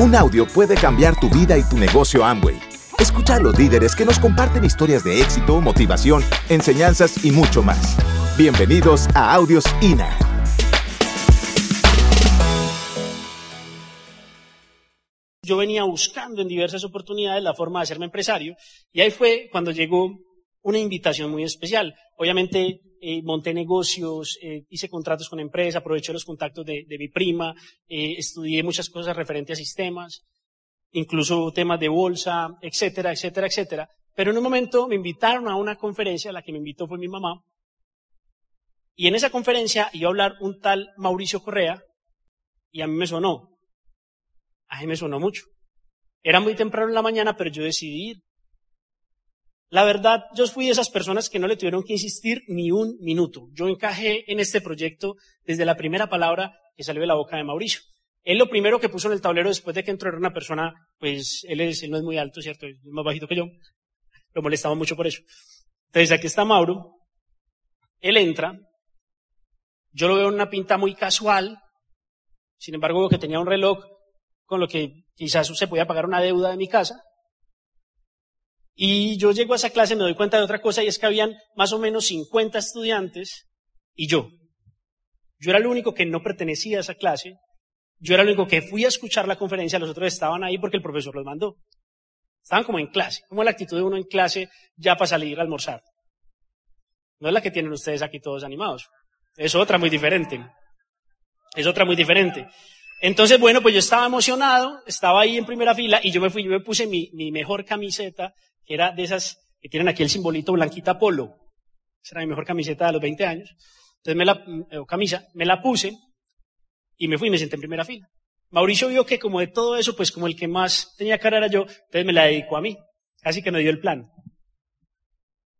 Un audio puede cambiar tu vida y tu negocio Amway. Escucha a los líderes que nos comparten historias de éxito, motivación, enseñanzas y mucho más. Bienvenidos a Audios INA. Yo venía buscando en diversas oportunidades la forma de hacerme empresario y ahí fue cuando llegó una invitación muy especial. Obviamente eh, monté negocios, eh, hice contratos con empresas, aproveché los contactos de, mi prima, eh, estudié muchas cosas referentes a sistemas, incluso temas de bolsa, etcétera, etcétera, etcétera. Pero en un momento me invitaron a una conferencia, la que me invitó fue mi mamá, y en esa conferencia iba a hablar un tal Mauricio Correa, y a mí me sonó. A mí me sonó mucho. Era muy temprano en la mañana, pero yo decidí ir. La verdad, yo fui de esas personas que no le tuvieron que insistir ni un minuto. Yo encajé en este proyecto desde la primera palabra que salió de la boca de Mauricio. Él lo primero que puso en el tablero después de que entró era una persona, pues él, es, él no es muy alto, ¿cierto? Es más bajito que yo. Lo molestaba mucho por eso. Entonces aquí está Mauro. Él entra. Yo lo veo en una pinta muy casual. Sin embargo, veo que tenía un reloj con lo que quizás se podía pagar una deuda de mi casa. Y yo llego a esa clase, me doy cuenta de otra cosa, y es que habían más o menos 50 estudiantes y yo. Yo era el único que no pertenecía a esa clase. Yo era el único que fui a escuchar la conferencia, los otros estaban ahí porque el profesor los mandó. Estaban como en clase, como la actitud de uno en clase ya para salir a almorzar. No es la que tienen ustedes aquí todos animados. Es otra muy diferente. Es otra muy diferente. Entonces, bueno, pues yo estaba emocionado, estaba ahí en primera fila y yo me fui, yo me puse mi, mi mejor camiseta que era de esas que tienen aquí el simbolito blanquita polo. Esa era mi mejor camiseta de los 20 años. Entonces me la, o camisa, me la puse y me fui y me senté en primera fila. Mauricio vio que como de todo eso, pues como el que más tenía cara era yo, entonces me la dedicó a mí. Así que me dio el plan.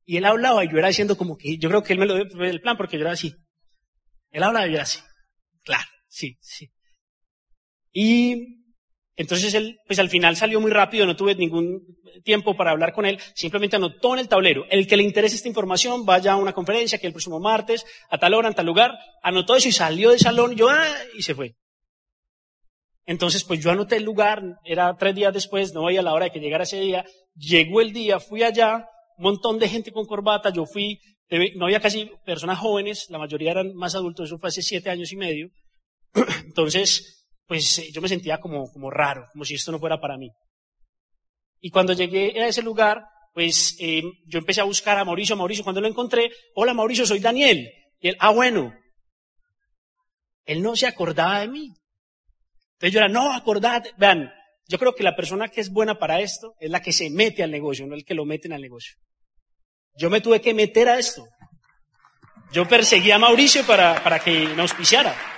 Y él hablaba y yo era haciendo como que, yo creo que él me lo dio el plan porque yo era así. Él hablaba y yo era así. Claro, sí, sí. Y entonces él, pues al final salió muy rápido, no tuve ningún tiempo para hablar con él, simplemente anotó en el tablero, el que le interese esta información, vaya a una conferencia que el próximo martes, a tal hora, en tal lugar, anotó eso y salió del salón, yo, ah, y se fue. Entonces, pues yo anoté el lugar, era tres días después, no voy a la hora de que llegara ese día, llegó el día, fui allá, un montón de gente con corbata, yo fui, no había casi personas jóvenes, la mayoría eran más adultos, eso fue hace siete años y medio. Entonces, pues eh, yo me sentía como, como raro, como si esto no fuera para mí. Y cuando llegué a ese lugar, pues eh, yo empecé a buscar a Mauricio, Mauricio, cuando lo encontré, hola Mauricio, soy Daniel. Y él, ah bueno. Él no se acordaba de mí. Entonces yo era, no, acordate. Vean, yo creo que la persona que es buena para esto es la que se mete al negocio, no el que lo meten al negocio. Yo me tuve que meter a esto. Yo perseguí a Mauricio para, para que me auspiciara.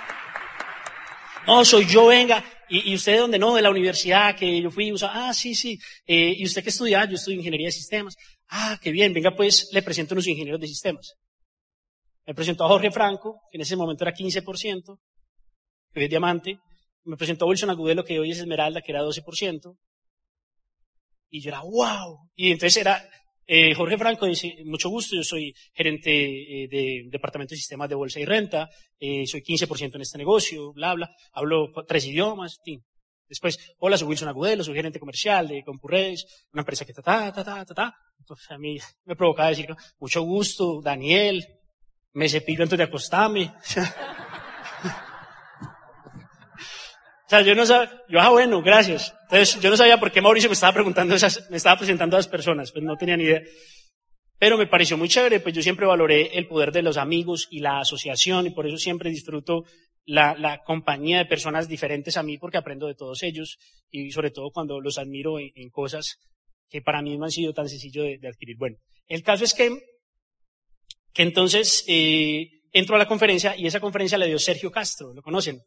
No, soy yo, venga. ¿Y, usted de dónde? No, de la universidad que yo fui. Usa, ah, sí, sí. Eh, ¿Y usted qué estudia? Yo estudio ingeniería de sistemas. Ah, qué bien. Venga, pues le presento a unos ingenieros de sistemas. Me presentó a Jorge Franco, que en ese momento era 15%, que hoy es diamante. Me presentó a Wilson Agudelo, que hoy es Esmeralda, que era 12%. Y yo era, wow. Y entonces era, eh, Jorge Franco dice, mucho gusto, yo soy gerente eh, de Departamento de Sistemas de Bolsa y Renta, eh, soy 15% en este negocio, bla, bla, hablo tres idiomas. Después, hola, soy Wilson Agudelo, soy gerente comercial de Compurres, una empresa que ta, ta, ta, ta, ta, ta. Entonces a mí me provocaba decir, mucho gusto, Daniel, me cepillo antes de acostarme. O sea, yo no sabía, yo, ah, bueno, gracias. Entonces, yo no sabía por qué Mauricio me estaba preguntando esas, me estaba presentando a las personas, pues no tenía ni idea. Pero me pareció muy chévere, pues yo siempre valoré el poder de los amigos y la asociación, y por eso siempre disfruto la, la compañía de personas diferentes a mí, porque aprendo de todos ellos, y sobre todo cuando los admiro en, en cosas que para mí no han sido tan sencillo de, de adquirir. Bueno, el caso es que, que entonces eh, entro a la conferencia, y esa conferencia la dio Sergio Castro, ¿lo conocen?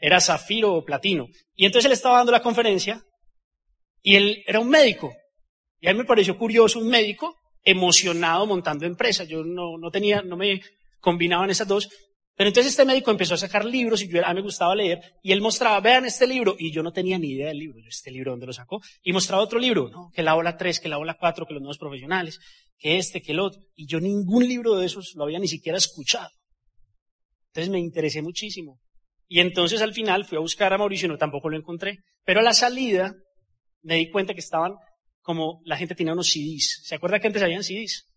Era zafiro o platino. Y entonces él estaba dando la conferencia y él era un médico. Y a mí me pareció curioso un médico emocionado montando empresas. Yo no, no tenía, no me combinaban esas dos. Pero entonces este médico empezó a sacar libros y yo a mí me gustaba leer y él mostraba, vean este libro y yo no tenía ni idea del libro, este libro dónde lo sacó y mostraba otro libro, ¿no? que la ola 3, que la ola 4, que los nuevos profesionales, que este, que el otro y yo ningún libro de esos lo había ni siquiera escuchado. Entonces me interesé muchísimo Y entonces al final fui a buscar a Mauricio y no tampoco lo encontré. Pero a la salida me di cuenta que estaban como la gente tenía unos CDs. ¿Se acuerda que antes habían CDs?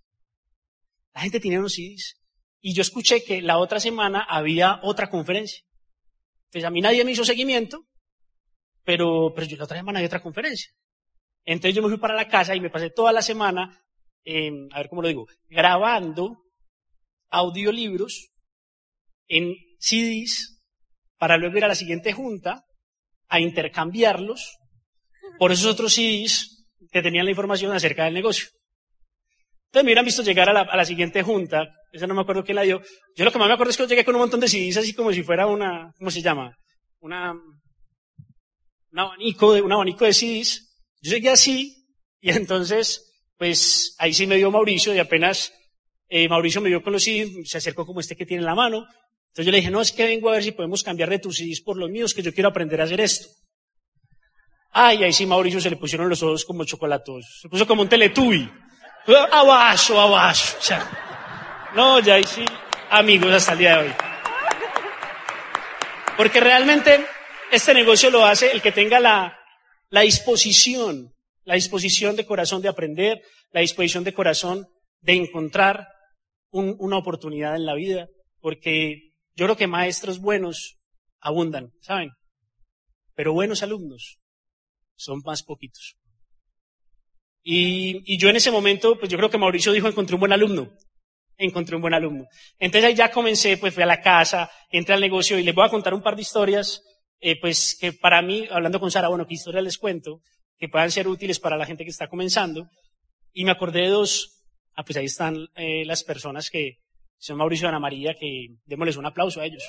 La gente tenía unos CDs. Y yo escuché que la otra semana había otra conferencia. Entonces a mí nadie me hizo seguimiento, pero, pero yo la otra semana había otra conferencia. Entonces yo me fui para la casa y me pasé toda la semana, a ver cómo lo digo, grabando audiolibros en CDs para luego ir a la siguiente junta a intercambiarlos por esos otros CDs que tenían la información acerca del negocio. Entonces me hubieran visto llegar a la, siguiente junta, esa no me acuerdo quién la dio. Yo lo que más me acuerdo es que llegué con un montón de CDs así como si fuera una, ¿cómo se llama? Una, un abanico de, un abanico de CDs. Yo llegué así y entonces, pues ahí sí me dio Mauricio y apenas eh, Mauricio me vio con los CDs, se acercó como este que tiene en la mano. Entonces yo le dije, no, es que vengo a ver si podemos cambiar de tus CDs por los míos, que yo quiero aprender a hacer esto. Ay, ahí sí Mauricio se le pusieron los ojos como chocolatos. Se puso como un teletubi. Abajo, abajo. no, ya ahí sí, amigos hasta el día de hoy. Porque realmente este negocio lo hace el que tenga la, la disposición, la disposición de corazón de aprender, la disposición de corazón de encontrar una oportunidad en la vida. Porque yo creo que maestros buenos abundan, ¿saben? Pero buenos alumnos son más poquitos. Y, yo en ese momento, pues yo creo que Mauricio dijo, encontré un buen alumno. Encontré un buen alumno. Entonces ahí ya comencé, pues fui a la casa, entré al negocio y les voy a contar un par de historias, eh, pues que para mí, hablando con Sara, bueno, qué historias les cuento, que puedan ser útiles para la gente que está comenzando. Y me acordé de dos, ah, pues ahí están eh, las personas que son Mauricio y Ana María, que démosles un aplauso a ellos.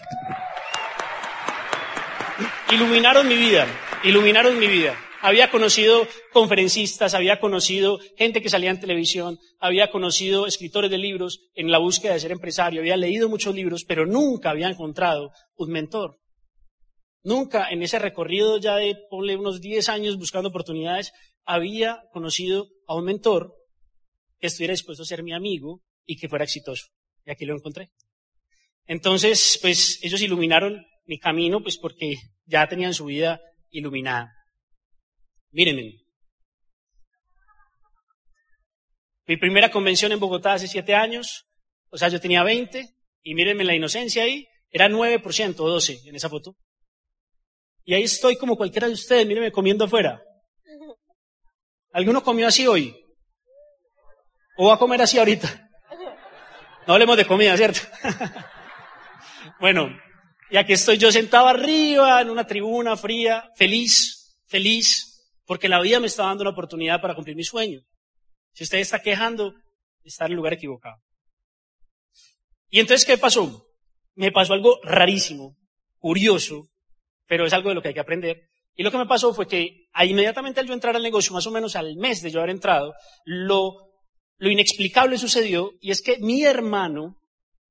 Iluminaron mi vida, iluminaron mi vida. Había conocido conferencistas, había conocido gente que salía en televisión, había conocido escritores de libros en la búsqueda de ser empresario, había leído muchos libros, pero nunca había encontrado un mentor. Nunca en ese recorrido ya de, ponle unos 10 años buscando oportunidades, había conocido a un mentor que estuviera dispuesto a ser mi amigo y que fuera exitoso. Y aquí lo encontré. Entonces, pues ellos iluminaron mi camino, pues porque ya tenían su vida iluminada. Mírenme. Mi primera convención en Bogotá hace siete años, o sea, yo tenía 20, y mírenme la inocencia ahí, era 9% o 12 en esa foto. Y ahí estoy como cualquiera de ustedes, mírenme comiendo afuera. ¿Alguno comió así hoy? ¿O va a comer así ahorita? No hablemos de comida, ¿cierto? bueno, y aquí estoy yo sentado arriba en una tribuna fría, feliz, feliz, porque la vida me está dando una oportunidad para cumplir mi sueño. Si usted está quejando, está en el lugar equivocado. Y entonces, ¿qué pasó? Me pasó algo rarísimo, curioso, pero es algo de lo que hay que aprender. Y lo que me pasó fue que inmediatamente al yo entrar al negocio, más o menos al mes de yo haber entrado, lo, lo inexplicable sucedió y es que mi hermano,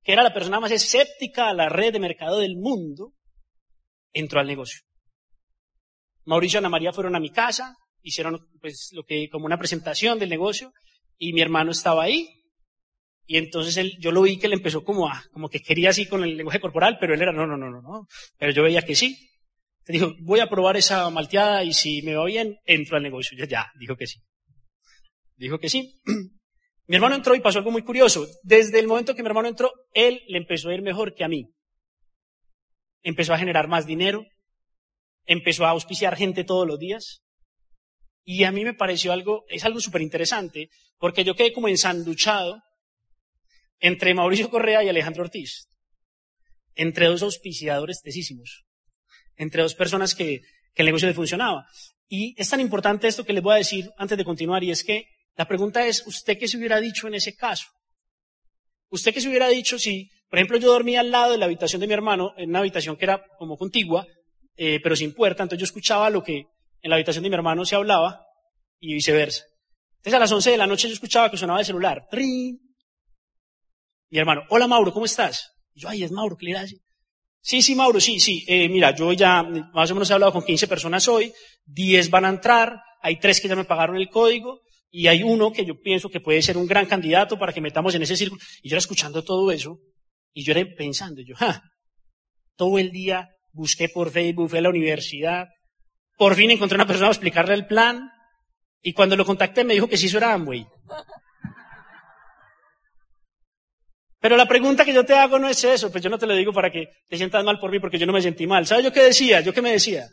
que era la persona más escéptica a la red de mercado del mundo, entró al negocio. Mauricio y Ana María fueron a mi casa, hicieron pues lo que como una presentación del negocio y mi hermano estaba ahí y entonces él, yo lo vi que él empezó como a, como que quería así con el lenguaje corporal, pero él era no, no, no, no, no, pero yo veía que sí. Dijo, voy a probar esa malteada y si me va bien, entro al negocio. Ya, ya, dijo que sí. Dijo que sí. Mi hermano entró y pasó algo muy curioso. Desde el momento que mi hermano entró, él le empezó a ir mejor que a mí. Empezó a generar más dinero, empezó a auspiciar gente todos los días. Y a mí me pareció algo, es algo súper interesante, porque yo quedé como ensanduchado entre Mauricio Correa y Alejandro Ortiz, entre dos auspiciadores tesísimos, entre dos personas que, que el negocio le funcionaba. Y es tan importante esto que les voy a decir antes de continuar, y es que la pregunta es, ¿usted qué se hubiera dicho en ese caso? ¿Usted qué se hubiera dicho si, por ejemplo, yo dormía al lado de la habitación de mi hermano, en una habitación que era como contigua, eh, pero sin puerta, entonces yo escuchaba lo que en la habitación de mi hermano se hablaba y viceversa. Entonces a las 11 de la noche yo escuchaba que sonaba el celular. Mi hermano, hola Mauro, ¿cómo estás? Y yo, ay, es Mauro, ¿qué le hace? Sí, sí, Mauro, sí, sí. Eh, mira, yo ya más o menos he hablado con 15 personas hoy, 10 van a entrar, hay 3 que ya me pagaron el código, y hay uno que yo pienso que puede ser un gran candidato para que metamos en ese círculo. Y yo era escuchando todo eso, y yo era pensando, yo, ja, todo el día busqué por Facebook, fui a la universidad, por fin encontré una persona para explicarle el plan, y cuando lo contacté me dijo que sí, eso era Amway. Pero la pregunta que yo te hago no es eso, pues yo no te lo digo para que te sientas mal por mí, porque yo no me sentí mal. ¿Sabes yo qué decía? ¿Yo qué me decía?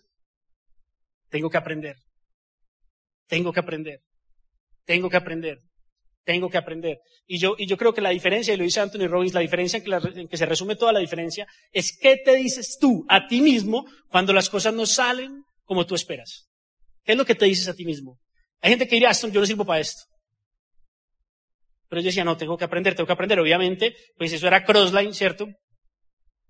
Tengo que aprender. Tengo que aprender. Tengo que aprender. Tengo que aprender. Y yo, y yo creo que la diferencia, y lo dice Anthony Robbins, la diferencia en que, en que se resume toda la diferencia, es qué te dices tú a ti mismo cuando las cosas no salen como tú esperas. ¿Qué es lo que te dices a ti mismo? Hay gente que diría, yo no sirvo para esto. Pero yo decía, no, tengo que aprender, tengo que aprender. Obviamente, pues eso era crossline, ¿cierto?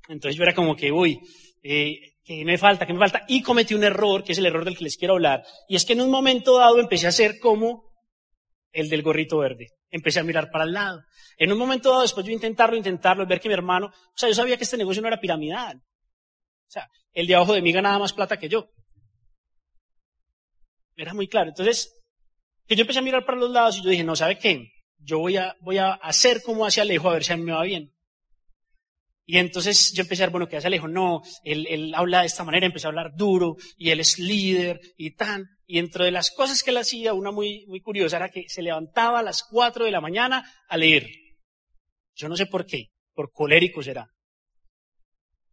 Entonces yo era como que, uy, eh, que me falta, que me falta. Y cometí un error, que es el error del que les quiero hablar. Y es que en un momento dado empecé a hacer como el del gorrito verde. Empecé a mirar para el lado. En un momento dado, después yo intentarlo, intentarlo, ver que mi hermano, o sea, yo sabía que este negocio no era piramidal. O sea, el de abajo de mí ganaba más plata que yo. Era muy claro. Entonces, que yo empecé a mirar para los lados y yo dije, no, ¿sabe qué? yo voy a, voy a hacer como hace Alejo a ver si a mí me va bien. Y entonces yo empecé a ver, bueno, ¿qué hace Alejo? No, él, él habla de esta manera, empezó a hablar duro, y él es líder, y tan. Y dentro de las cosas que él hacía, una muy, muy curiosa era que se levantaba a las cuatro de la mañana a leer. Yo no sé por qué, por colérico será.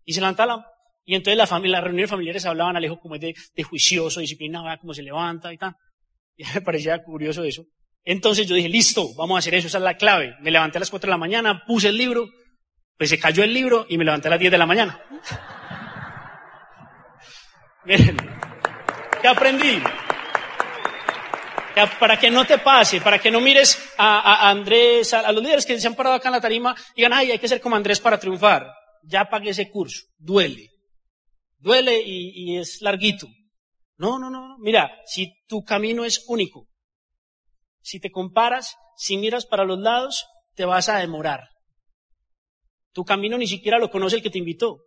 Y se levantaba, y entonces la familia, las reuniones familiares hablaban Alejo como es de, de juicioso, disciplinado, cómo se levanta y tal. Y me parecía curioso eso. Entonces yo dije, listo, vamos a hacer eso, esa es la clave. Me levanté a las 4 de la mañana, puse el libro, pues se cayó el libro y me levanté a las 10 de la mañana. Miren, ¿qué aprendí? Para que no te pase, para que no mires a, Andrés, a, los líderes que se han parado acá en la tarima y digan, ay, hay que ser como Andrés para triunfar. Ya pagué ese curso, duele. Duele y, y es larguito. No, no, no, mira, si tu camino es único, si te comparas, si miras para los lados, te vas a demorar. Tu camino ni siquiera lo conoce el que te invitó.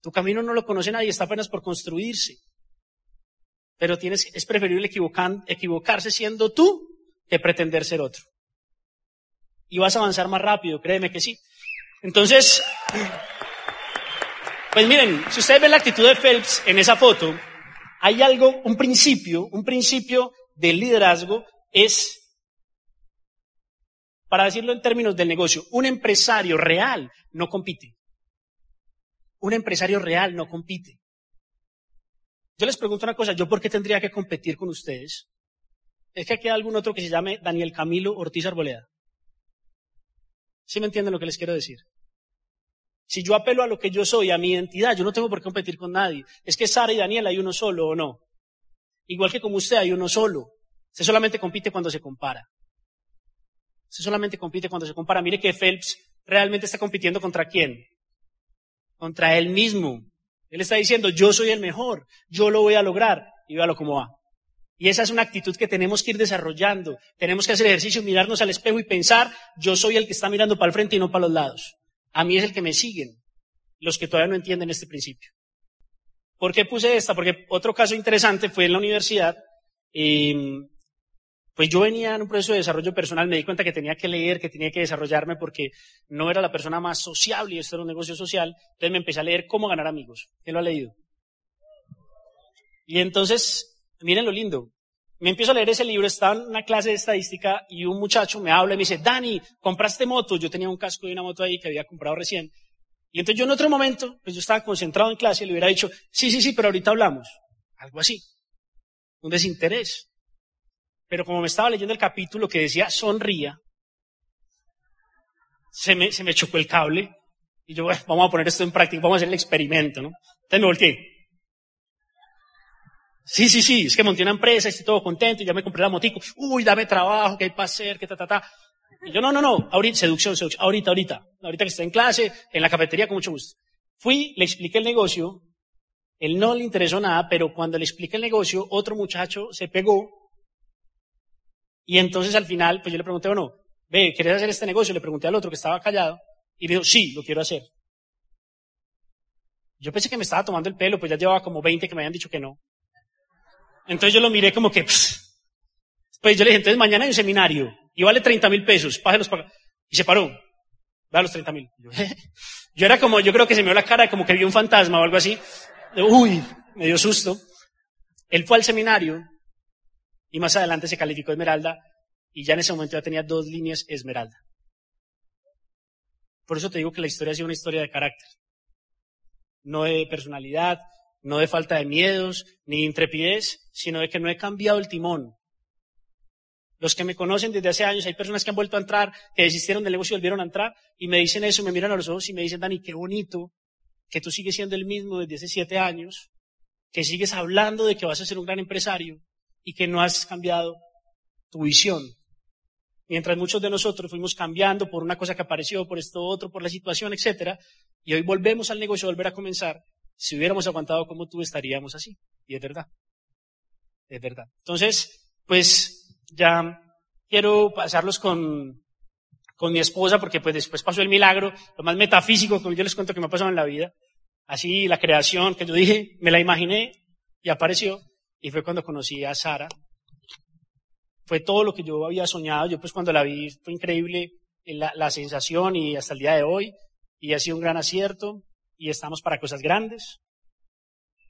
Tu camino no lo conoce nadie, está apenas por construirse. Pero tienes, es preferible equivocarse siendo tú que pretender ser otro. Y vas a avanzar más rápido, créeme que sí. Entonces, pues miren, si ustedes ven la actitud de Phelps en esa foto, hay algo, un principio, un principio del liderazgo es, para decirlo en términos del negocio, un empresario real no compite. Un empresario real no compite. Yo les pregunto una cosa, ¿yo por qué tendría que competir con ustedes? Es que aquí hay algún otro que se llame Daniel Camilo Ortiz Arboleda. ¿Sí me entienden lo que les quiero decir? Si yo apelo a lo que yo soy, a mi identidad, yo no tengo por qué competir con nadie. Es que Sara y Daniel hay uno solo o no. Igual que como usted hay uno solo. Se solamente compite cuando se compara. Se solamente compite cuando se compara. Mire que Phelps realmente está compitiendo contra quién? Contra él mismo. Él está diciendo, yo soy el mejor, yo lo voy a lograr. Y véalo cómo va. Y esa es una actitud que tenemos que ir desarrollando. Tenemos que hacer ejercicio, mirarnos al espejo y pensar, yo soy el que está mirando para el frente y no para los lados. A mí es el que me siguen, los que todavía no entienden este principio. ¿Por qué puse esta? Porque otro caso interesante fue en la universidad. Em, pues yo venía en un proceso de desarrollo personal, me di cuenta que tenía que leer, que tenía que desarrollarme porque no era la persona más sociable y esto era un negocio social. Entonces me empecé a leer cómo ganar amigos. ¿Quién lo ha leído? Y entonces, miren lo lindo. Me empiezo a leer ese libro, estaba en una clase de estadística y un muchacho me habla y me dice, Dani, ¿compraste moto? Yo tenía un casco de una moto ahí que había comprado recién. Y entonces yo en otro momento, pues yo estaba concentrado en clase y le hubiera dicho, sí, sí, sí, pero ahorita hablamos. Algo así. Un desinterés. Pero como me estaba leyendo el capítulo que decía sonría, se me, se chocó el cable. Y yo, bueno, vamos a poner esto en práctica, vamos a hacer el experimento, ¿no? Entonces me volteé. Sí, sí, sí, es que monté una empresa, estoy todo contento, y ya me compré la motico. Uy, dame trabajo, qué hay para hacer, qué ta, ta, ta. Y yo, no, no, no, ahorita, seducción, seducción, ahorita, ahorita, ahorita que estoy en clase, en la cafetería, con mucho gusto. Fui, le expliqué el negocio, él no le interesó nada, pero cuando le expliqué el negocio, otro muchacho se pegó, y entonces al final, pues yo le pregunté, bueno, ve, ¿quieres hacer este negocio? Le pregunté al otro que estaba callado, y dijo, sí, lo quiero hacer. Yo pensé que me estaba tomando el pelo, pues ya llevaba como 20 que me habían dicho que no. Entonces yo lo miré como que, pues yo le dije, entonces mañana hay un seminario, y vale 30 mil pesos, páselos para Y se paró. Va a los 30 mil. Yo era como, yo creo que se me dio la cara como que vi un fantasma o algo así. Uy, me dio susto. Él fue al seminario y más adelante se calificó Esmeralda y ya en ese momento ya tenía dos líneas Esmeralda. Por eso te digo que la historia ha sido una historia de carácter. No de personalidad, no de falta de miedos, ni de intrepidez, sino de que no he cambiado el timón. Los que me conocen desde hace años, hay personas que han vuelto a entrar, que desistieron del negocio y volvieron a entrar, y me dicen eso, me miran a los ojos y me dicen, Dani, qué bonito que tú sigues siendo el mismo desde hace siete años, que sigues hablando de que vas a ser un gran empresario y que no has cambiado tu visión. Mientras muchos de nosotros fuimos cambiando por una cosa que apareció, por esto otro, por la situación, etcétera, y hoy volvemos al negocio, volver a comenzar, si hubiéramos aguantado como tú estaríamos así. Y es verdad. Es verdad. Entonces, pues ya quiero pasarlos con, con mi esposa, porque pues después pasó el milagro, lo más metafísico, como yo les cuento que me ha pasado en la vida. Así, la creación, que yo dije, me la imaginé y apareció. Y fue cuando conocí a Sara. Fue todo lo que yo había soñado. Yo pues cuando la vi fue increíble la, la sensación y hasta el día de hoy. Y ha sido un gran acierto. Y estamos para cosas grandes.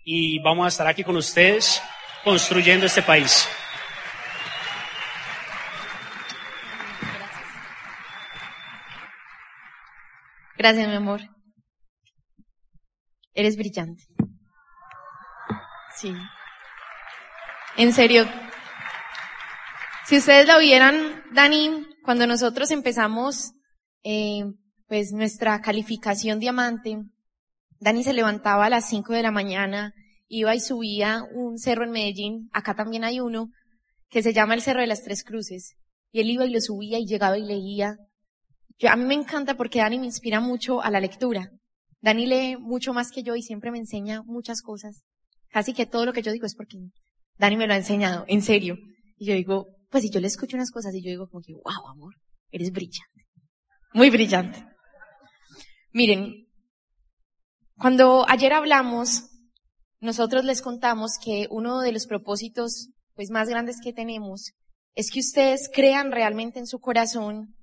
Y vamos a estar aquí con ustedes construyendo este país. Gracias, mi amor. Eres brillante. Sí. En serio. Si ustedes lo vieran, Dani, cuando nosotros empezamos, eh, pues nuestra calificación diamante, Dani se levantaba a las 5 de la mañana, iba y subía un cerro en Medellín, acá también hay uno, que se llama el Cerro de las Tres Cruces. Y él iba y lo subía y llegaba y leía yo, a mí me encanta porque Dani me inspira mucho a la lectura. Dani lee mucho más que yo y siempre me enseña muchas cosas. Casi que todo lo que yo digo es porque Dani me lo ha enseñado, en serio. Y yo digo, pues si yo le escucho unas cosas y yo digo como que, wow, amor, eres brillante. Muy brillante. Miren, cuando ayer hablamos, nosotros les contamos que uno de los propósitos pues más grandes que tenemos es que ustedes crean realmente en su corazón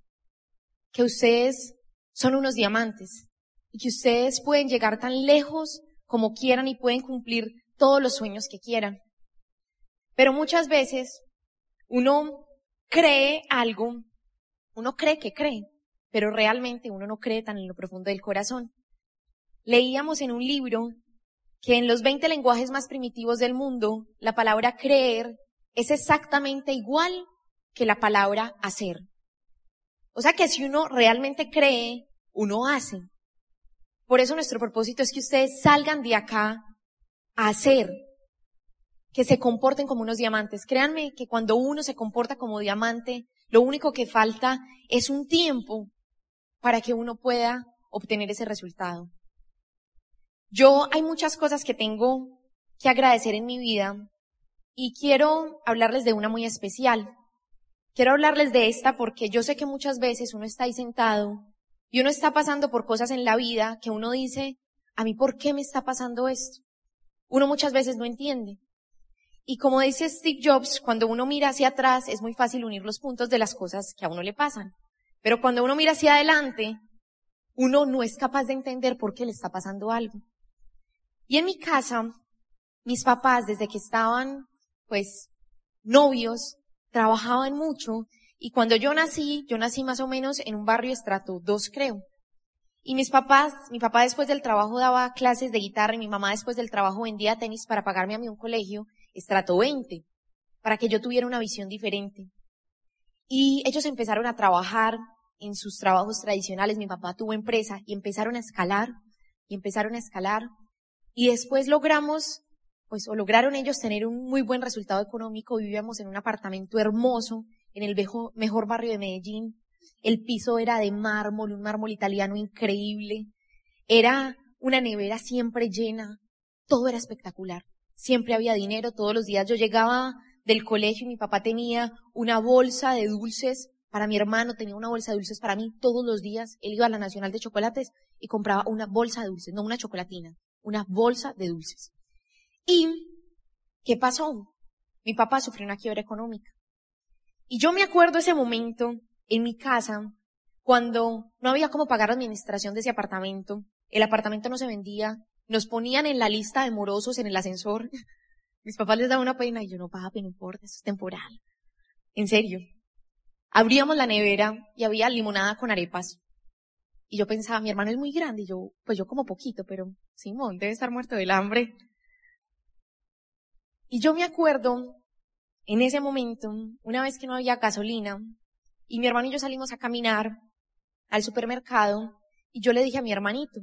que ustedes son unos diamantes y que ustedes pueden llegar tan lejos como quieran y pueden cumplir todos los sueños que quieran. Pero muchas veces uno cree algo, uno cree que cree, pero realmente uno no cree tan en lo profundo del corazón. Leíamos en un libro que en los 20 lenguajes más primitivos del mundo, la palabra creer es exactamente igual que la palabra hacer. O sea que si uno realmente cree, uno hace. Por eso nuestro propósito es que ustedes salgan de acá a hacer, que se comporten como unos diamantes. Créanme que cuando uno se comporta como diamante, lo único que falta es un tiempo para que uno pueda obtener ese resultado. Yo hay muchas cosas que tengo que agradecer en mi vida y quiero hablarles de una muy especial. Quiero hablarles de esta porque yo sé que muchas veces uno está ahí sentado y uno está pasando por cosas en la vida que uno dice, a mí, ¿por qué me está pasando esto? Uno muchas veces no entiende. Y como dice Steve Jobs, cuando uno mira hacia atrás es muy fácil unir los puntos de las cosas que a uno le pasan. Pero cuando uno mira hacia adelante, uno no es capaz de entender por qué le está pasando algo. Y en mi casa, mis papás, desde que estaban, pues, novios, trabajaban mucho y cuando yo nací, yo nací más o menos en un barrio estrato 2 creo. Y mis papás, mi papá después del trabajo daba clases de guitarra y mi mamá después del trabajo vendía tenis para pagarme a mí un colegio estrato 20, para que yo tuviera una visión diferente. Y ellos empezaron a trabajar en sus trabajos tradicionales, mi papá tuvo empresa y empezaron a escalar y empezaron a escalar y después logramos pues o lograron ellos tener un muy buen resultado económico. Vivíamos en un apartamento hermoso en el mejor barrio de Medellín. El piso era de mármol, un mármol italiano increíble. Era una nevera siempre llena. Todo era espectacular. Siempre había dinero. Todos los días yo llegaba del colegio y mi papá tenía una bolsa de dulces para mi hermano, tenía una bolsa de dulces para mí todos los días. Él iba a la Nacional de Chocolates y compraba una bolsa de dulces, no una chocolatina, una bolsa de dulces. ¿Y qué pasó? Mi papá sufrió una quiebra económica. Y yo me acuerdo ese momento en mi casa cuando no había cómo pagar la administración de ese apartamento, el apartamento no se vendía, nos ponían en la lista de morosos en el ascensor. Mis papás les daban una pena y yo no, papi, no importa, eso es temporal. En serio. Abríamos la nevera y había limonada con arepas. Y yo pensaba, mi hermano es muy grande y yo, pues yo como poquito, pero Simón debe estar muerto del hambre. Y yo me acuerdo, en ese momento, una vez que no había gasolina, y mi hermano y yo salimos a caminar al supermercado, y yo le dije a mi hermanito,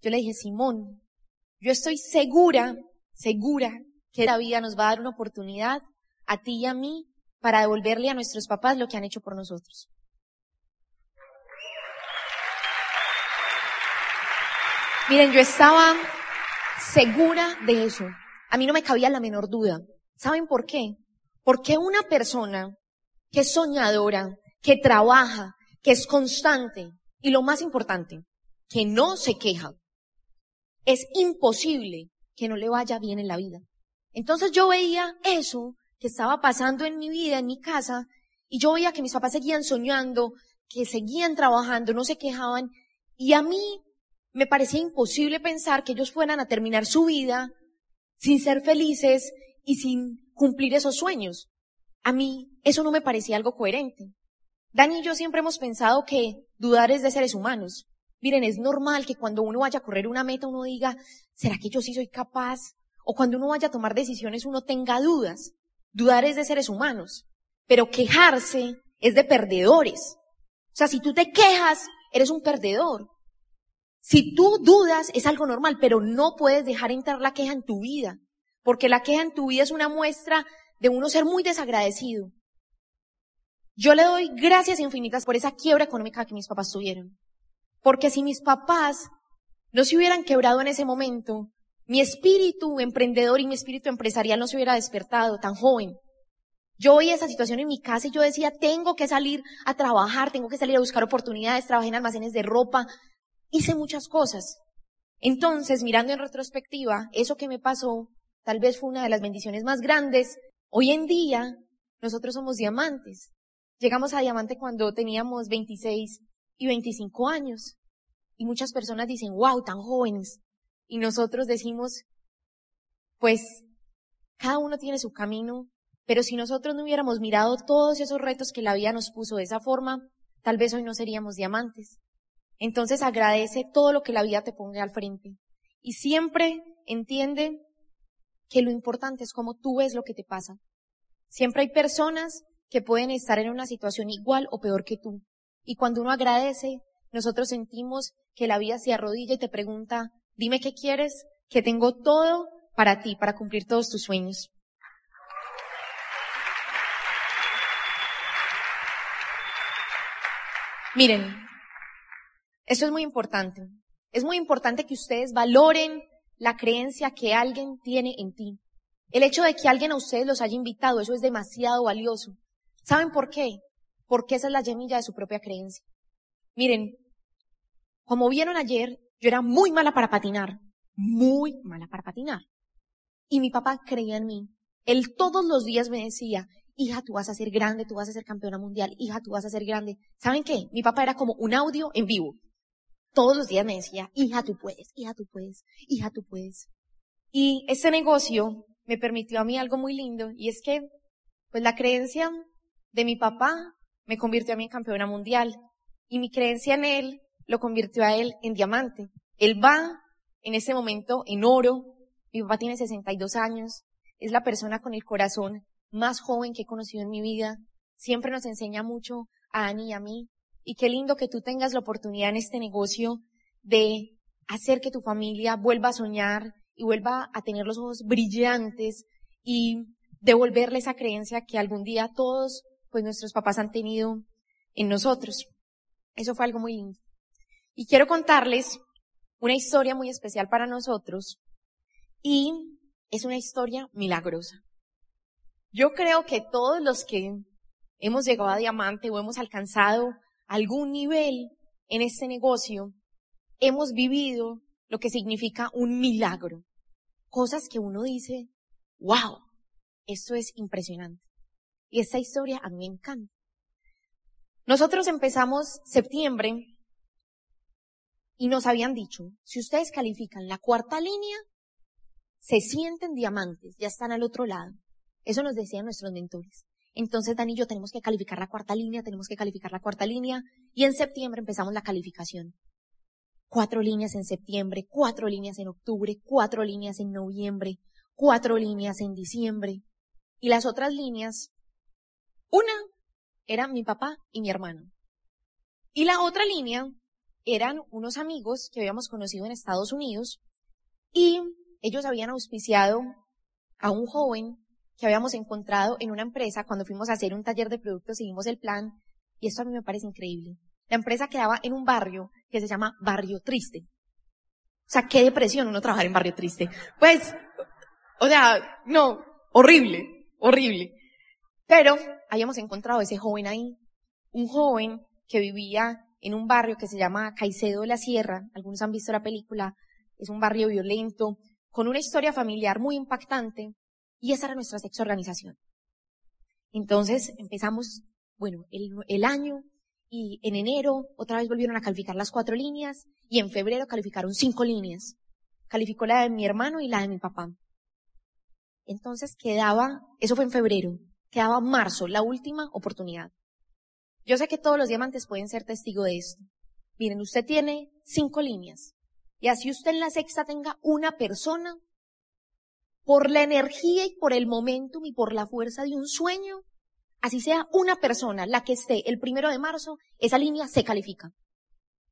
yo le dije, Simón, yo estoy segura, segura que la vida nos va a dar una oportunidad a ti y a mí para devolverle a nuestros papás lo que han hecho por nosotros. Miren, yo estaba segura de eso. A mí no me cabía la menor duda. ¿Saben por qué? Porque una persona que es soñadora, que trabaja, que es constante y lo más importante, que no se queja, es imposible que no le vaya bien en la vida. Entonces yo veía eso que estaba pasando en mi vida, en mi casa, y yo veía que mis papás seguían soñando, que seguían trabajando, no se quejaban, y a mí me parecía imposible pensar que ellos fueran a terminar su vida sin ser felices y sin cumplir esos sueños. A mí eso no me parecía algo coherente. Dani y yo siempre hemos pensado que dudar es de seres humanos. Miren, es normal que cuando uno vaya a correr una meta uno diga, ¿será que yo sí soy capaz? O cuando uno vaya a tomar decisiones uno tenga dudas. Dudar es de seres humanos. Pero quejarse es de perdedores. O sea, si tú te quejas, eres un perdedor. Si tú dudas, es algo normal, pero no puedes dejar entrar la queja en tu vida. Porque la queja en tu vida es una muestra de uno ser muy desagradecido. Yo le doy gracias infinitas por esa quiebra económica que mis papás tuvieron. Porque si mis papás no se hubieran quebrado en ese momento, mi espíritu emprendedor y mi espíritu empresarial no se hubiera despertado tan joven. Yo veía esa situación en mi casa y yo decía, tengo que salir a trabajar, tengo que salir a buscar oportunidades, trabajé en almacenes de ropa, hice muchas cosas. Entonces, mirando en retrospectiva, eso que me pasó tal vez fue una de las bendiciones más grandes. Hoy en día, nosotros somos diamantes. Llegamos a diamante cuando teníamos 26 y 25 años. Y muchas personas dicen, wow, tan jóvenes. Y nosotros decimos, pues, cada uno tiene su camino, pero si nosotros no hubiéramos mirado todos esos retos que la vida nos puso de esa forma, tal vez hoy no seríamos diamantes. Entonces agradece todo lo que la vida te ponga al frente. Y siempre entiende que lo importante es cómo tú ves lo que te pasa. Siempre hay personas que pueden estar en una situación igual o peor que tú. Y cuando uno agradece, nosotros sentimos que la vida se arrodilla y te pregunta, dime qué quieres, que tengo todo para ti, para cumplir todos tus sueños. Miren, esto es muy importante. Es muy importante que ustedes valoren la creencia que alguien tiene en ti. El hecho de que alguien a ustedes los haya invitado, eso es demasiado valioso. ¿Saben por qué? Porque esa es la semilla de su propia creencia. Miren, como vieron ayer, yo era muy mala para patinar, muy mala para patinar. Y mi papá creía en mí. Él todos los días me decía, hija, tú vas a ser grande, tú vas a ser campeona mundial, hija, tú vas a ser grande. ¿Saben qué? Mi papá era como un audio en vivo. Todos los días me decía, hija, tú puedes, hija, tú puedes, hija, tú puedes. Y este negocio me permitió a mí algo muy lindo y es que, pues la creencia de mi papá me convirtió a mí en campeona mundial y mi creencia en él lo convirtió a él en diamante. Él va en ese momento en oro. Mi papá tiene 62 años. Es la persona con el corazón más joven que he conocido en mi vida. Siempre nos enseña mucho a Ani y a mí. Y qué lindo que tú tengas la oportunidad en este negocio de hacer que tu familia vuelva a soñar y vuelva a tener los ojos brillantes y devolverle esa creencia que algún día todos, pues nuestros papás han tenido en nosotros. Eso fue algo muy lindo. Y quiero contarles una historia muy especial para nosotros y es una historia milagrosa. Yo creo que todos los que hemos llegado a diamante o hemos alcanzado algún nivel en este negocio, hemos vivido lo que significa un milagro. Cosas que uno dice, wow, esto es impresionante. Y esta historia a mí me encanta. Nosotros empezamos septiembre y nos habían dicho, si ustedes califican la cuarta línea, se sienten diamantes, ya están al otro lado. Eso nos decían nuestros mentores. Entonces, Dani y yo tenemos que calificar la cuarta línea, tenemos que calificar la cuarta línea, y en septiembre empezamos la calificación. Cuatro líneas en septiembre, cuatro líneas en octubre, cuatro líneas en noviembre, cuatro líneas en diciembre. Y las otras líneas, una era mi papá y mi hermano. Y la otra línea eran unos amigos que habíamos conocido en Estados Unidos y ellos habían auspiciado a un joven que habíamos encontrado en una empresa cuando fuimos a hacer un taller de productos, seguimos el plan, y esto a mí me parece increíble. La empresa quedaba en un barrio que se llama Barrio Triste. O sea, qué depresión uno trabajar en Barrio Triste. Pues, o sea, no, horrible, horrible. Pero habíamos encontrado ese joven ahí, un joven que vivía en un barrio que se llama Caicedo de la Sierra, algunos han visto la película, es un barrio violento, con una historia familiar muy impactante, y esa era nuestra sexta organización. Entonces empezamos, bueno, el año y en enero otra vez volvieron a calificar las cuatro líneas y en febrero calificaron cinco líneas. Calificó la de mi hermano y la de mi papá. Entonces quedaba, eso fue en febrero, quedaba marzo, la última oportunidad. Yo sé que todos los diamantes pueden ser testigo de esto. Miren, usted tiene cinco líneas. Y así usted en la sexta tenga una persona por la energía y por el momentum y por la fuerza de un sueño, así sea una persona la que esté el primero de marzo, esa línea se califica.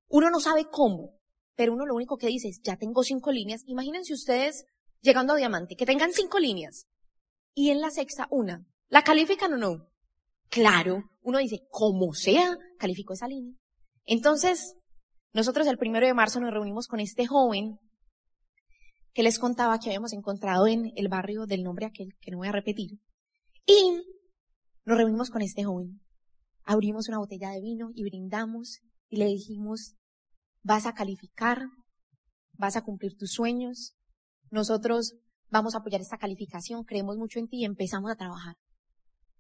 Uno no sabe cómo, pero uno lo único que dice es, ya tengo cinco líneas. Imagínense ustedes llegando a diamante, que tengan cinco líneas. Y en la sexta, una. ¿La califican o no? Claro. Uno dice, como sea, calificó esa línea. Entonces, nosotros el primero de marzo nos reunimos con este joven que les contaba que habíamos encontrado en el barrio del nombre aquel, que no voy a repetir. Y nos reunimos con este joven. Abrimos una botella de vino y brindamos y le dijimos, vas a calificar, vas a cumplir tus sueños, nosotros vamos a apoyar esta calificación, creemos mucho en ti y empezamos a trabajar.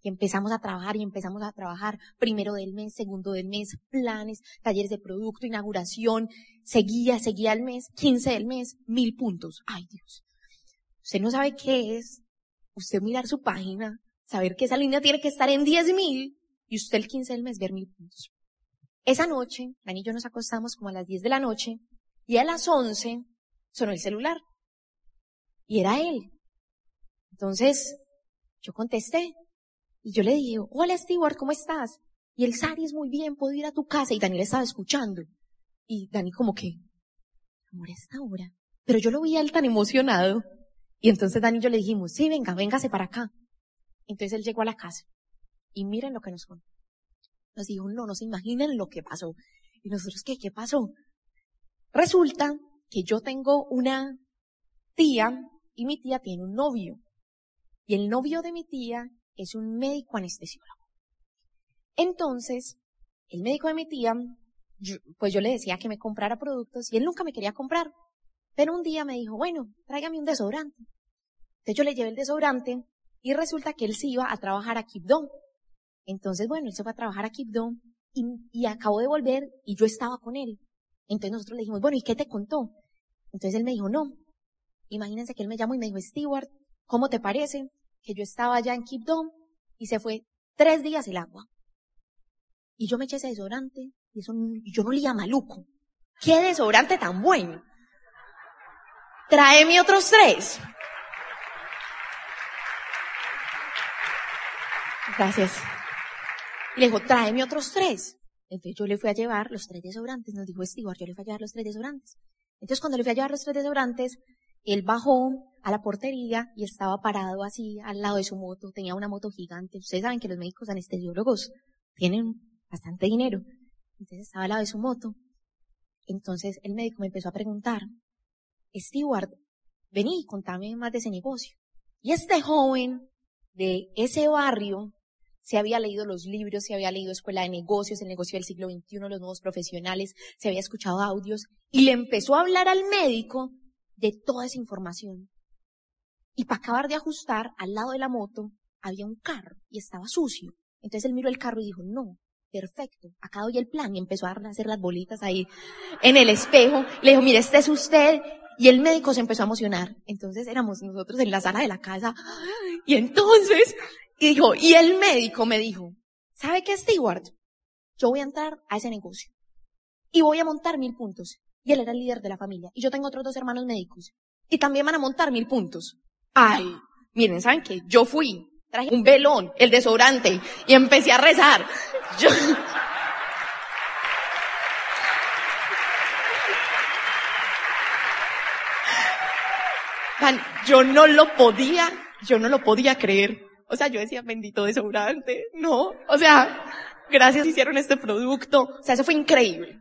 Empezamos a trabajar y empezamos a trabajar primero del mes, segundo del mes, planes, talleres de producto, inauguración, seguía, seguía el mes, 15 del mes, mil puntos. Ay Dios. Usted no sabe qué es. Usted mirar su página, saber que esa línea tiene que estar en 10 mil y usted el 15 del mes ver mil puntos. Esa noche, Dani y yo nos acostamos como a las 10 de la noche y a las 11 sonó el celular. Y era él. Entonces, yo contesté. Y yo le dije, hola Stewart, ¿cómo estás? Y el Sari es muy bien, puedo ir a tu casa. Y Daniel estaba escuchando. Y Dani como que, amor, esta hora. Pero yo lo vi a él tan emocionado. Y entonces Dani y yo le dijimos, sí, venga, véngase para acá. Entonces él llegó a la casa. Y miren lo que nos contó. Nos dijo, no, no se imaginan lo que pasó. Y nosotros, ¿qué? ¿Qué pasó? Resulta que yo tengo una tía y mi tía tiene un novio. Y el novio de mi tía es un médico anestesiólogo. Entonces, el médico de mi tía, pues yo le decía que me comprara productos y él nunca me quería comprar. Pero un día me dijo, bueno, tráigame un desodorante. Entonces yo le llevé el desodorante y resulta que él se iba a trabajar a Kipdom. Entonces, bueno, él se fue a trabajar a Kipdom y, y acabó de volver y yo estaba con él. Entonces nosotros le dijimos, bueno, ¿y qué te contó? Entonces él me dijo, no. Imagínense que él me llamó y me dijo, Stewart, ¿cómo te parece? Que yo estaba allá en Kipdom y se fue tres días el agua. Y yo me eché ese desodorante y eso, yo no olía maluco. ¡Qué desodorante tan bueno! Tráeme otros tres. Gracias. Y le dijo, tráeme otros tres. Entonces yo le fui a llevar los tres desodorantes. Nos dijo Stewart, yo le fui a llevar los tres desodorantes. Entonces cuando le fui a llevar los tres desodorantes, él bajó a la portería y estaba parado así al lado de su moto. Tenía una moto gigante. Ustedes saben que los médicos anestesiólogos tienen bastante dinero. Entonces estaba al lado de su moto. Entonces el médico me empezó a preguntar, Stewart, vení, contame más de ese negocio. Y este joven de ese barrio se había leído los libros, se había leído Escuela de Negocios, el negocio del siglo XXI, los nuevos profesionales, se había escuchado audios y le empezó a hablar al médico de toda esa información. Y para acabar de ajustar, al lado de la moto había un carro y estaba sucio. Entonces él miró el carro y dijo, no, perfecto, acá doy el plan y empezó a hacer las bolitas ahí en el espejo. Le dijo, mire, este es usted. Y el médico se empezó a emocionar. Entonces éramos nosotros en la sala de la casa. Y entonces, dijo, y el médico me dijo, ¿sabe qué, Stewart? Yo voy a entrar a ese negocio. Y voy a montar mil puntos. Y él era el líder de la familia. Y yo tengo otros dos hermanos médicos. Y también van a montar mil puntos. Ay, miren, ¿saben qué? Yo fui, traje un velón, el desodorante, y empecé a rezar. Yo... yo no lo podía, yo no lo podía creer. O sea, yo decía, bendito desodorante, no. O sea, gracias hicieron este producto. O sea, eso fue increíble.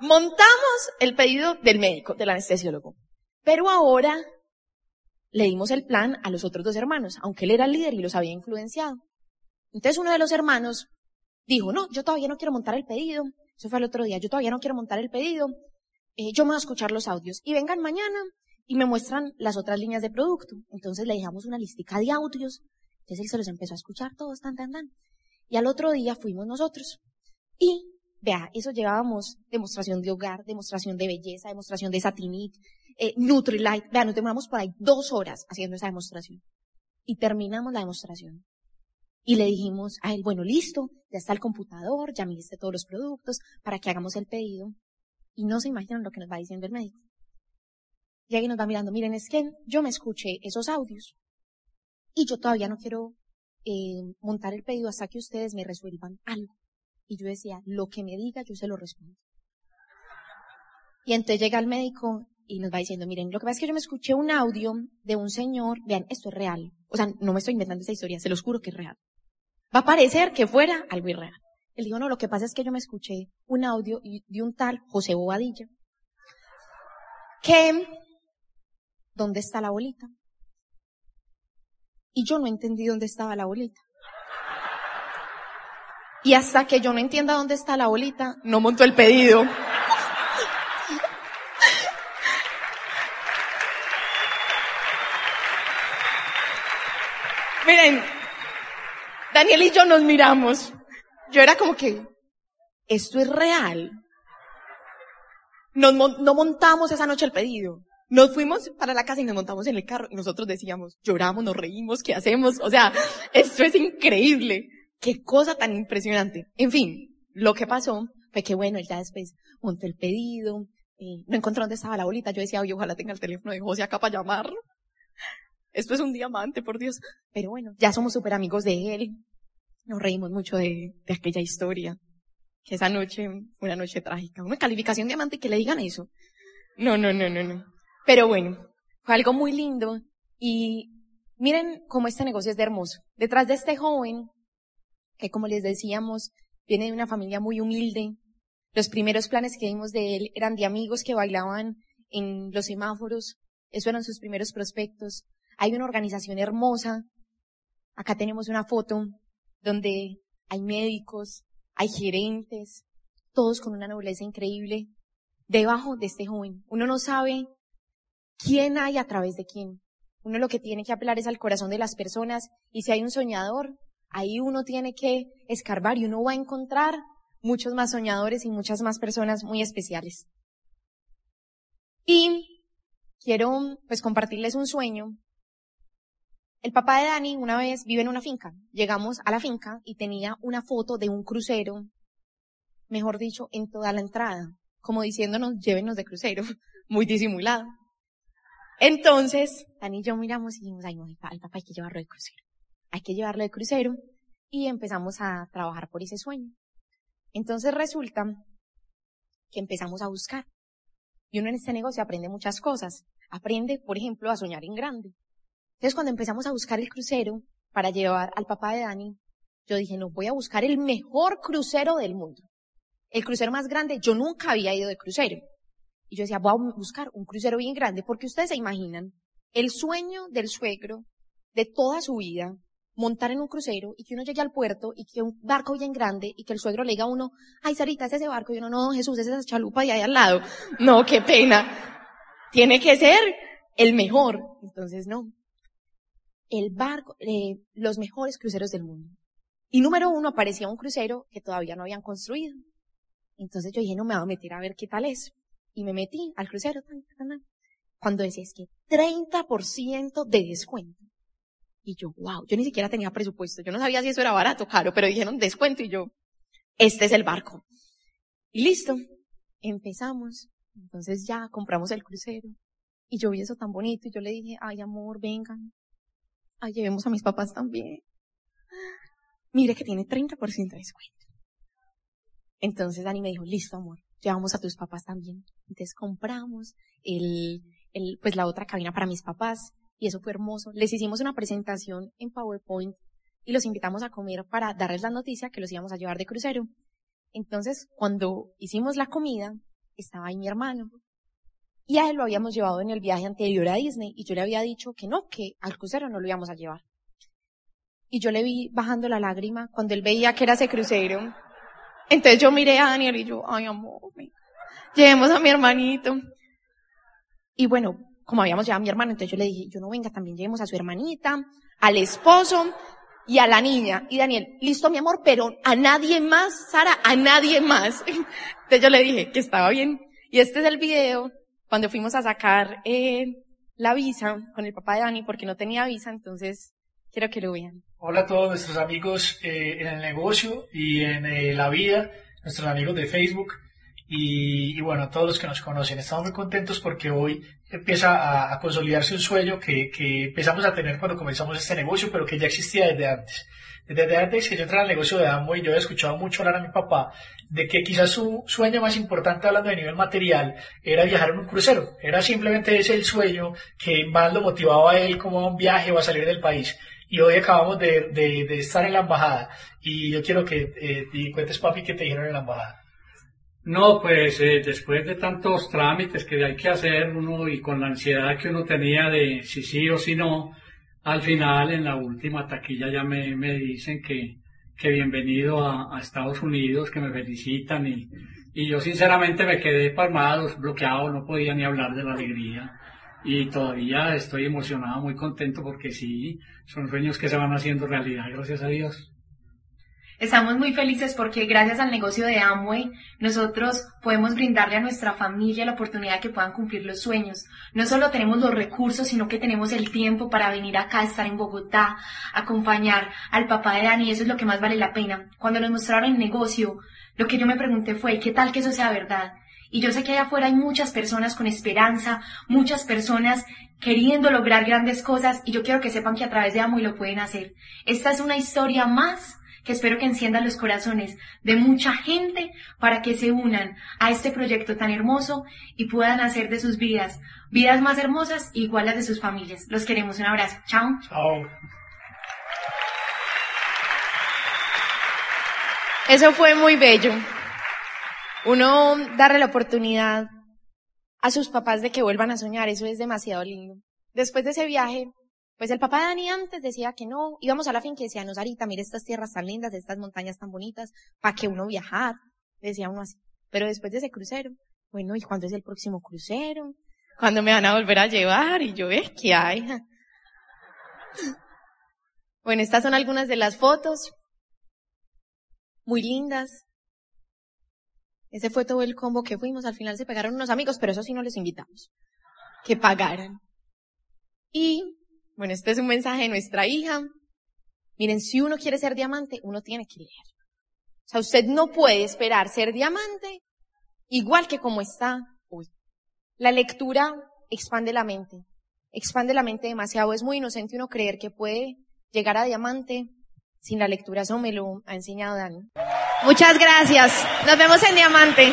Montamos el pedido del médico, del anestesiólogo. Pero ahora le dimos el plan a los otros dos hermanos, aunque él era el líder y los había influenciado. Entonces uno de los hermanos dijo, no, yo todavía no quiero montar el pedido. Eso fue el otro día, yo todavía no quiero montar el pedido. Eh, yo me voy a escuchar los audios. Y vengan mañana y me muestran las otras líneas de producto. Entonces le dejamos una listica de audios. Entonces él se los empezó a escuchar todos, tan, tan, tan. Y al otro día fuimos nosotros. Y, vea, eso llevábamos demostración de hogar, demostración de belleza, demostración de satinit, eh, Nutrilite. Vea, nos demoramos por ahí dos horas haciendo esa demostración. Y terminamos la demostración. Y le dijimos a él, bueno, listo, ya está el computador, ya midiste todos los productos para que hagamos el pedido. Y no se imaginan lo que nos va diciendo el médico. Y ahí nos va mirando, miren, es que yo me escuché esos audios y yo todavía no quiero eh, montar el pedido hasta que ustedes me resuelvan algo. Y yo decía, lo que me diga, yo se lo respondo. Y entonces llega el médico y nos va diciendo, miren, lo que pasa es que yo me escuché un audio de un señor, vean, esto es real. O sea, no me estoy inventando esta historia, se los juro que es real. Va a parecer que fuera algo irreal. Él dijo, no, lo que pasa es que yo me escuché un audio de un tal José Bobadilla, que ¿dónde está la bolita? Y yo no entendí dónde estaba la bolita. Y hasta que yo no entienda dónde está la bolita, no monto el pedido. Miren, Daniel y yo nos miramos. Yo era como que, esto es real. no montamos esa noche el pedido. Nos fuimos para la casa y nos montamos en el carro y nosotros decíamos, lloramos, nos reímos, ¿qué hacemos? O sea, esto es increíble. Qué cosa tan impresionante. En fin, lo que pasó fue que bueno, él ya después montó el pedido, eh, no encontró dónde estaba la bolita. Yo decía, oye, ojalá tenga el teléfono de José acá para llamarlo. Esto es un diamante, por Dios. Pero bueno, ya somos súper amigos de él. Nos reímos mucho de, de aquella historia. Que esa noche una noche trágica. Una calificación diamante y que le digan eso. No, no, no, no, no. Pero bueno, fue algo muy lindo y miren cómo este negocio es de hermoso. Detrás de este joven, que como les decíamos, viene de una familia muy humilde, los primeros planes que vimos de él eran de amigos que bailaban en los semáforos, esos eran sus primeros prospectos. Hay una organización hermosa. Acá tenemos una foto donde hay médicos, hay gerentes, todos con una nobleza increíble. Debajo de este joven, uno no sabe quién hay a través de quién. Uno lo que tiene que apelar es al corazón de las personas y si hay un soñador, ahí uno tiene que escarbar y uno va a encontrar muchos más soñadores y muchas más personas muy especiales. Y quiero pues compartirles un sueño. El papá de Dani una vez vive en una finca. Llegamos a la finca y tenía una foto de un crucero, mejor dicho, en toda la entrada, como diciéndonos llévenos de crucero, muy disimulado. Entonces, Dani y yo miramos y dijimos, ay no, al papá hay que llevarlo de crucero. Hay que llevarlo de crucero. Y empezamos a trabajar por ese sueño. Entonces resulta que empezamos a buscar. Y uno en este negocio aprende muchas cosas. Aprende, por ejemplo, a soñar en grande. Entonces cuando empezamos a buscar el crucero para llevar al papá de Dani, yo dije, no, voy a buscar el mejor crucero del mundo. El crucero más grande, yo nunca había ido de crucero. Y yo decía, voy a buscar un crucero bien grande, porque ustedes se imaginan el sueño del suegro de toda su vida, montar en un crucero y que uno llegue al puerto y que un barco bien grande y que el suegro le diga a uno, ay Sarita, es ese barco, y uno, no, Jesús, es esa chalupa de ahí al lado. No, qué pena. Tiene que ser el mejor. Entonces, no. El barco, eh, los mejores cruceros del mundo. Y número uno aparecía un crucero que todavía no habían construido. Entonces yo dije, no me voy a meter a ver qué tal es. Y me metí al crucero. Cuando decía, es que 30% de descuento. Y yo, wow, yo ni siquiera tenía presupuesto. Yo no sabía si eso era barato o caro, pero dijeron descuento y yo, este es el barco. Y listo. Empezamos. Entonces ya compramos el crucero. Y yo vi eso tan bonito y yo le dije, ay amor, vengan. Ay, llevemos a mis papás también. Mire que tiene 30% de descuento. Entonces Dani me dijo, listo amor, llevamos a tus papás también. Entonces compramos el, el, pues la otra cabina para mis papás y eso fue hermoso. Les hicimos una presentación en PowerPoint y los invitamos a comer para darles la noticia que los íbamos a llevar de crucero. Entonces, cuando hicimos la comida, estaba ahí mi hermano. Y a él lo habíamos llevado en el viaje anterior a Disney y yo le había dicho que no, que al crucero no lo íbamos a llevar. Y yo le vi bajando la lágrima cuando él veía que era ese crucero. Entonces yo miré a Daniel y yo, ay amor, llevemos a mi hermanito. Y bueno, como habíamos llevado a mi hermano, entonces yo le dije, yo no venga, también llevemos a su hermanita, al esposo y a la niña. Y Daniel, listo mi amor, pero a nadie más, Sara, a nadie más. Entonces yo le dije que estaba bien. Y este es el video cuando fuimos a sacar eh, la visa con el papá de Dani porque no tenía visa, entonces quiero que lo vean. Hola a todos nuestros amigos eh, en el negocio y en eh, la vida, nuestros amigos de Facebook y, y, bueno, a todos los que nos conocen. Estamos muy contentos porque hoy empieza a, consolidarse un sueño que, que, empezamos a tener cuando comenzamos este negocio, pero que ya existía desde antes. Desde antes que yo entré al negocio de Amway, yo he escuchado mucho hablar a mi papá de que quizás su sueño más importante hablando de nivel material era viajar en un crucero. Era simplemente ese el sueño que más lo motivaba a él como a un viaje o a salir del país. Y hoy acabamos de, de, de estar en la embajada. Y yo quiero que eh, te cuentes, papi, qué te dijeron en la embajada. No, pues eh, después de tantos trámites que hay que hacer uno y con la ansiedad que uno tenía de si sí o si no, al final en la última taquilla ya me, me dicen que, que bienvenido a, a, Estados Unidos, que me felicitan y, y yo sinceramente me quedé palmado, bloqueado, no podía ni hablar de la alegría y todavía estoy emocionado, muy contento porque sí, son sueños que se van haciendo realidad, gracias a Dios. Estamos muy felices porque gracias al negocio de Amway nosotros podemos brindarle a nuestra familia la oportunidad que puedan cumplir los sueños. No solo tenemos los recursos, sino que tenemos el tiempo para venir acá, estar en Bogotá, acompañar al papá de Dani, eso es lo que más vale la pena. Cuando nos mostraron el negocio, lo que yo me pregunté fue, ¿qué tal que eso sea verdad? Y yo sé que allá afuera hay muchas personas con esperanza, muchas personas queriendo lograr grandes cosas y yo quiero que sepan que a través de Amway lo pueden hacer. Esta es una historia más que espero que encienda los corazones de mucha gente para que se unan a este proyecto tan hermoso y puedan hacer de sus vidas vidas más hermosas y igual las de sus familias. Los queremos. Un abrazo. Chao. Chao. Eso fue muy bello. Uno darle la oportunidad a sus papás de que vuelvan a soñar, eso es demasiado lindo. Después de ese viaje, pues el papá de Dani antes decía que no, íbamos a la finca y decía, no, Sarita, mire estas tierras tan lindas, estas montañas tan bonitas, para que uno viajar, decía uno así. Pero después de ese crucero, bueno, ¿y cuándo es el próximo crucero? ¿Cuándo me van a volver a llevar? Y yo, ¿ves qué hay? Bueno, estas son algunas de las fotos. Muy lindas. Ese fue todo el combo que fuimos. Al final se pegaron unos amigos, pero eso sí no les invitamos. Que pagaran. Y bueno, este es un mensaje de nuestra hija. Miren, si uno quiere ser diamante, uno tiene que leer. O sea, usted no puede esperar ser diamante igual que como está hoy. La lectura expande la mente. Expande la mente demasiado. Es muy inocente uno creer que puede llegar a diamante sin la lectura. Eso me lo ha enseñado Dani. Muchas gracias. Nos vemos en diamante.